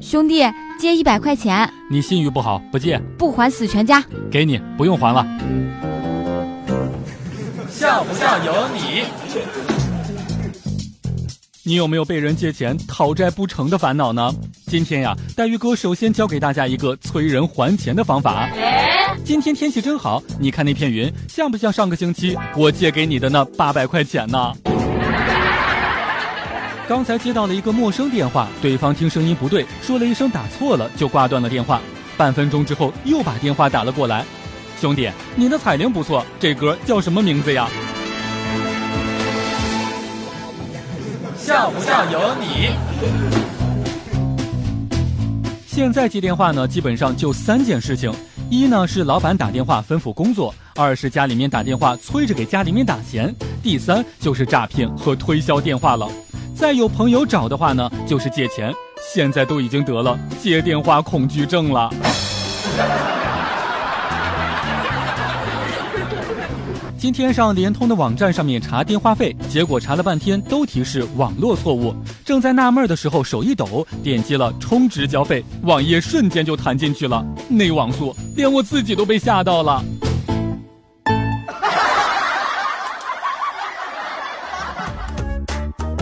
兄弟，借一百块钱，你信誉不好，不借，不还死全家。给你，不用还了。笑不笑由你。你有没有被人借钱讨债不成的烦恼呢？今天呀，黛玉哥首先教给大家一个催人还钱的方法。今天天气真好，你看那片云像不像上个星期我借给你的那八百块钱呢？刚才接到了一个陌生电话，对方听声音不对，说了一声打错了，就挂断了电话。半分钟之后又把电话打了过来，兄弟，你的彩铃不错，这歌叫什么名字呀？笑不笑有你。现在接电话呢，基本上就三件事情：一呢是老板打电话吩咐工作；二是家里面打电话催着给家里面打钱；第三就是诈骗和推销电话了。再有朋友找的话呢，就是借钱。现在都已经得了接电话恐惧症了。今天上联通的网站上面查电话费，结果查了半天都提示网络错误。正在纳闷的时候，手一抖，点击了充值交费，网页瞬间就弹进去了，那网速连我自己都被吓到了。